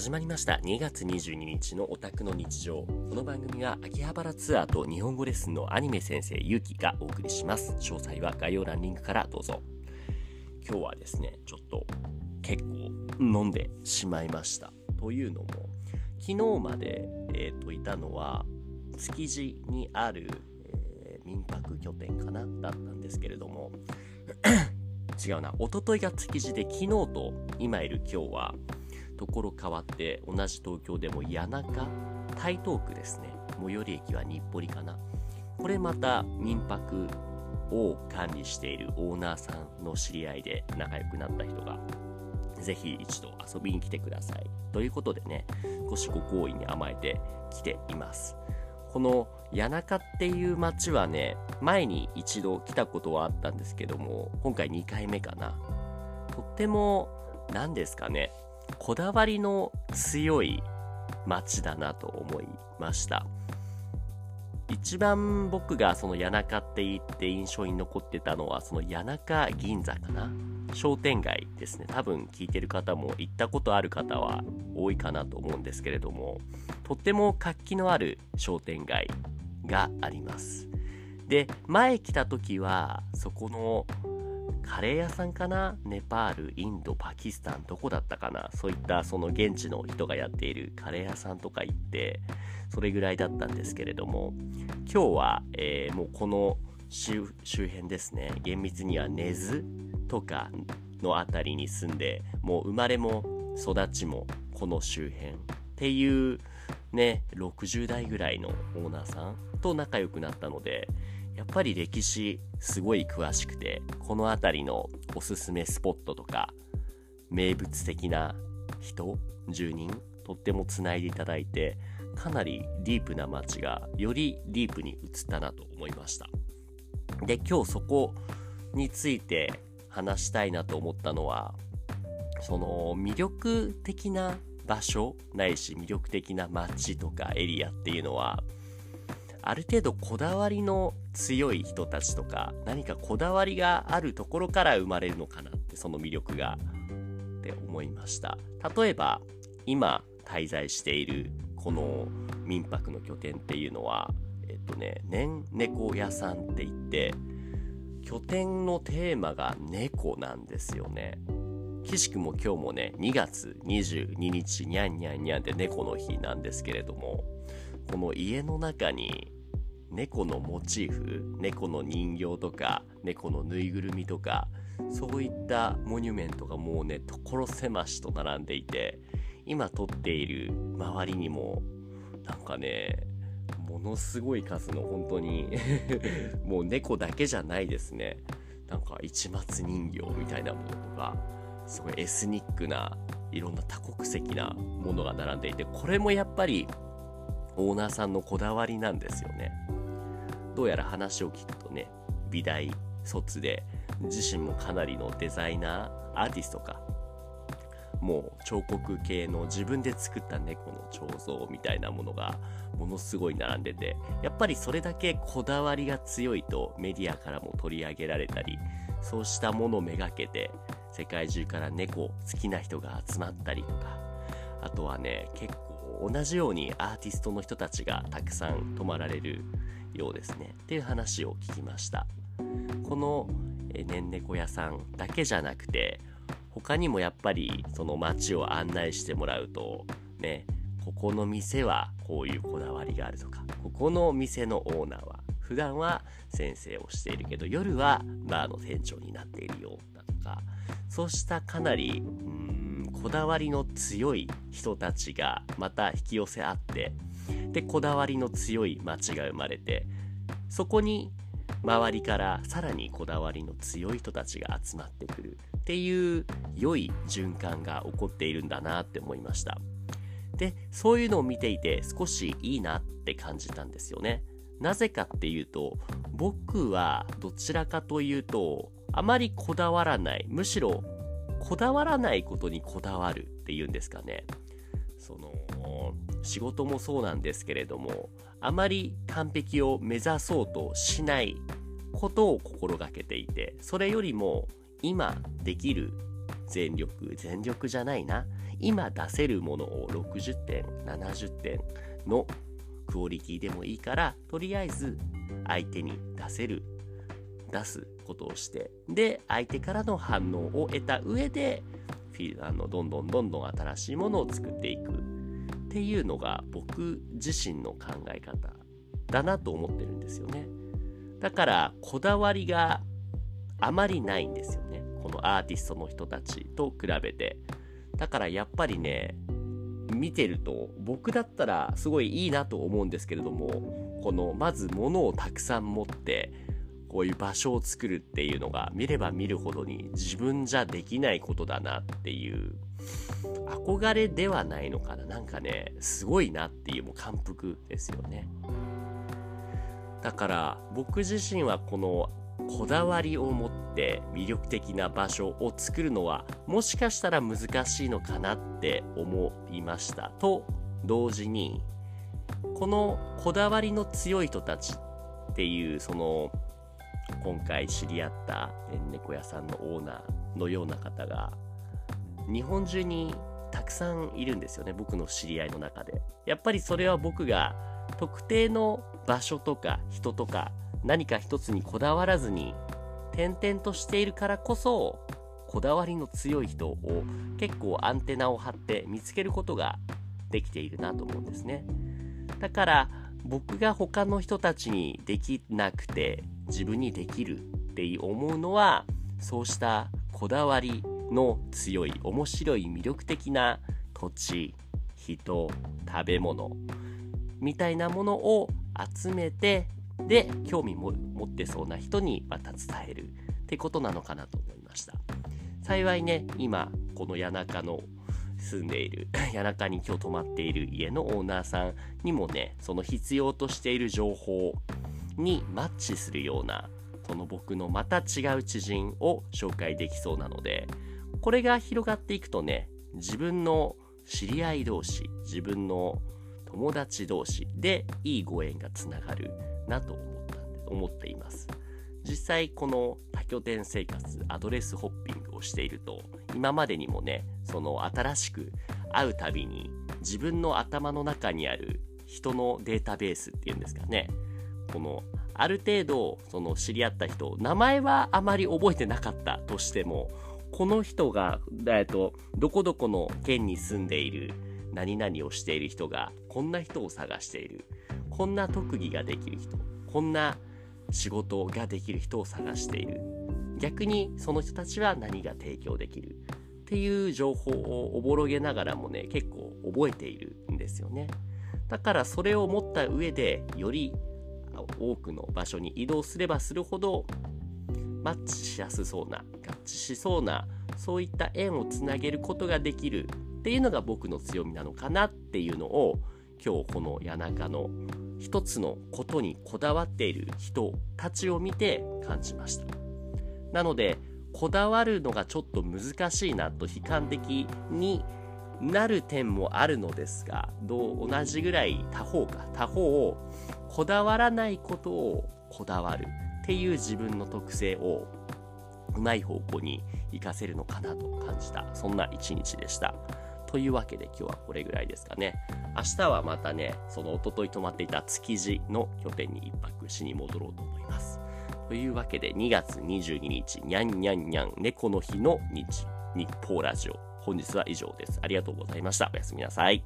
始まりました。2月22日のオタクの日常。この番組は秋葉原ツアーと日本語レッスンのアニメ先生ゆうきがお送りします。詳細は概要欄リンクからどうぞ。今日はですねちょっと結構飲んでしまいました。というのも昨日まで、えー、といたのは築地にある、えー、民泊拠点かな？だったんですけれども 違うな。一昨日が築地で昨日と今いる今日はところ変わって同じ東京でも谷中台東区ですね。最寄り駅は日暮里かな。これまた民泊を管理しているオーナーさんの知り合いで仲良くなった人がぜひ一度遊びに来てください。ということでね少しご好意に甘えて来ています。この谷中っていう街はね前に一度来たことはあったんですけども今回2回目かな。とっても何ですかねこだわりの強い街だなと思いました。一番僕がその谷中って言って印象に残ってたのはその谷中銀座かな。商店街ですね。多分聞いてる方も行ったことある方は多いかなと思うんですけれどもとっても活気のある商店街があります。で前来た時はそこのカレー屋さんかな？ネパール、インド、パキスタン、どこだったかな？そういったその現地の人がやっているカレー屋さんとか行って、それぐらいだったんですけれども、今日は、えー、もうこの周辺ですね、厳密には根津とかの辺りに住んで、もう生まれも育ちもこの周辺っていうね、60代ぐらいのオーナーさんと仲良くなったので、やっぱり歴史すごい詳しくて、この辺りのおすすめスポットとか、名物的な人、住人、とってもつないでいただいて、かなりディープな街がよりディープに移ったなと思いました。で、今日そこについて話したいなと思ったのは、その魅力的な場所ないし魅力的な街とかエリアっていうのはある程度こだわりの強い人たちとか何かこだわりがあるところから生まれるのかなってその魅力がって思いました。例えば今滞在しているこの民泊の拠点っていうのはえっとね年猫屋さんって言って拠点のテーマが猫なんですよね。岸くも今日もね2月22日にゃんにゃんにゃんで猫の日なんですけれどもこの家の中に猫のモチーフ猫の人形とか猫のぬいぐるみとかそういったモニュメントがもうね所狭しと並んでいて今撮っている周りにもなんかねものすごい数の本当に もう猫だけじゃないですねなんか市松人形みたいなものとかすごいエスニックないろんな多国籍なものが並んでいてこれもやっぱりオーナーさんのこだわりなんですよね。どうやら話を聞くとね、美大卒で、自身もかなりのデザイナー、アーティストか、もう彫刻系の自分で作った猫の彫像みたいなものがものすごい並んでて、やっぱりそれだけこだわりが強いとメディアからも取り上げられたり、そうしたものをめがけて世界中から猫好きな人が集まったりとか、あとはね、結構同じようにアーティストの人たちがたくさん泊まられるようですね。っていう話を聞きました。このねんねこ屋さんだけじゃなくて他にもやっぱりその街を案内してもらうとねここの店はこういうこだわりがあるとかここの店のオーナーは普段は先生をしているけど夜はバーの店長になっているよだとかそうしたかなりうんこだわりの強い人たちがまた引き寄せ合ってでこだわりの強い街が生まれてそこに周りからさらにこだわりの強い人たちが集まってくるっていう良い循環が起こっているんだなって思いました。でそういうのを見ていて少しいいなって感じたんですよね。なぜかっていうと僕はどちらかというとあまりこだわらないむしろこだわらないことにこだわるっていうんですかね。その仕事もそうなんですけれどもあまり完璧を目指そうとしないことを心がけていてそれよりも今できる全力、全力じゃないな。今出せるものを60点、70点のクオリティでもいいから、とりあえず相手に出せる、出すことをして、で、相手からの反応を得た上で、あのどんどんどんどん新しいものを作っていくっていうのが僕自身の考え方だなと思ってるんですよね。だからこだわりがあまりないんですよね。このアーティストの人たちと比べて。だからやっぱりね、見てると僕だったらすごいいいなと思うんですけれども、このまず物をたくさん持ってこういう場所を作るっていうのが見れば見るほどに自分じゃできないことだなっていう憧れではないのかな。なんかねすごいなっていうもう感服ですよね。だから僕自身はこのこだわりを持って魅力的な場所を作るのはもしかしたら難しいのかなって思いました。と同時にこのこだわりの強い人たちっていうその今回知り合った猫屋さんのオーナーのような方が日本中にたくさんいるんですよね僕の知り合いの中で。やっぱりそれは僕が特定の場所とか人とか何か一つにこだわらずに転々としているからこそこだわりの強い人を結構アンテナを張って見つけることができているなと思うんですね。だから僕が他の人たちにできなくて自分にできるって思うのはそうしたこだわりの強い面白い魅力的な土地人食べ物みたいなものを集めてで興味も持ってそうな人にまた伝えるってことなのかなと思いました。幸いね今この谷中の住んでいる 谷中に今日泊まっている家のオーナーさんにもねその必要としている情報にマッチするようなその僕のまた違う知人を紹介できそうなのでこれが広がっていくとね自分の知り合い同士自分の友達同士でいいご縁がつながるなと思ったんで思っています。実際この多拠点生活アドレスホッピングをしていると今までにもねその新しく会うたびに自分の頭の中にある人のデータベースっていうんですかねこのある程度その知り合った人名前はあまり覚えてなかったとしてもこの人が、えっと、どこどこの県に住んでいる何々をしている人がこんな人を探しているこんな特技ができる人こんな仕事ができる人を探している。逆にその人たちは何が提供できるっていう情報をおぼろげながらもね結構覚えているんですよね。だからそれを持った上でより多くの場所に移動すればするほどマッチしやすそうな合致しそうなそういった縁をつなげることができるっていうのが僕の強みなのかなっていうのを今日この谷中の一つのことにこだわっている人たちを見て感じました。なのでこだわるのがちょっと難しいなと悲観的になる点もあるのですがどう同じぐらい他方か他方をこだわらないことをこだわるっていう自分の特性をうまい方向に活かせるのかなと感じたそんな一日でした。というわけで今日はこれぐらいですかね。明日はまたね、そのおととい泊まっていた築地の拠点に一泊しに戻ろうと思います。というわけで2月22日、にゃんにゃんにゃん猫の日の日、日報ラジオ。本日は以上です。ありがとうございました。おやすみなさい。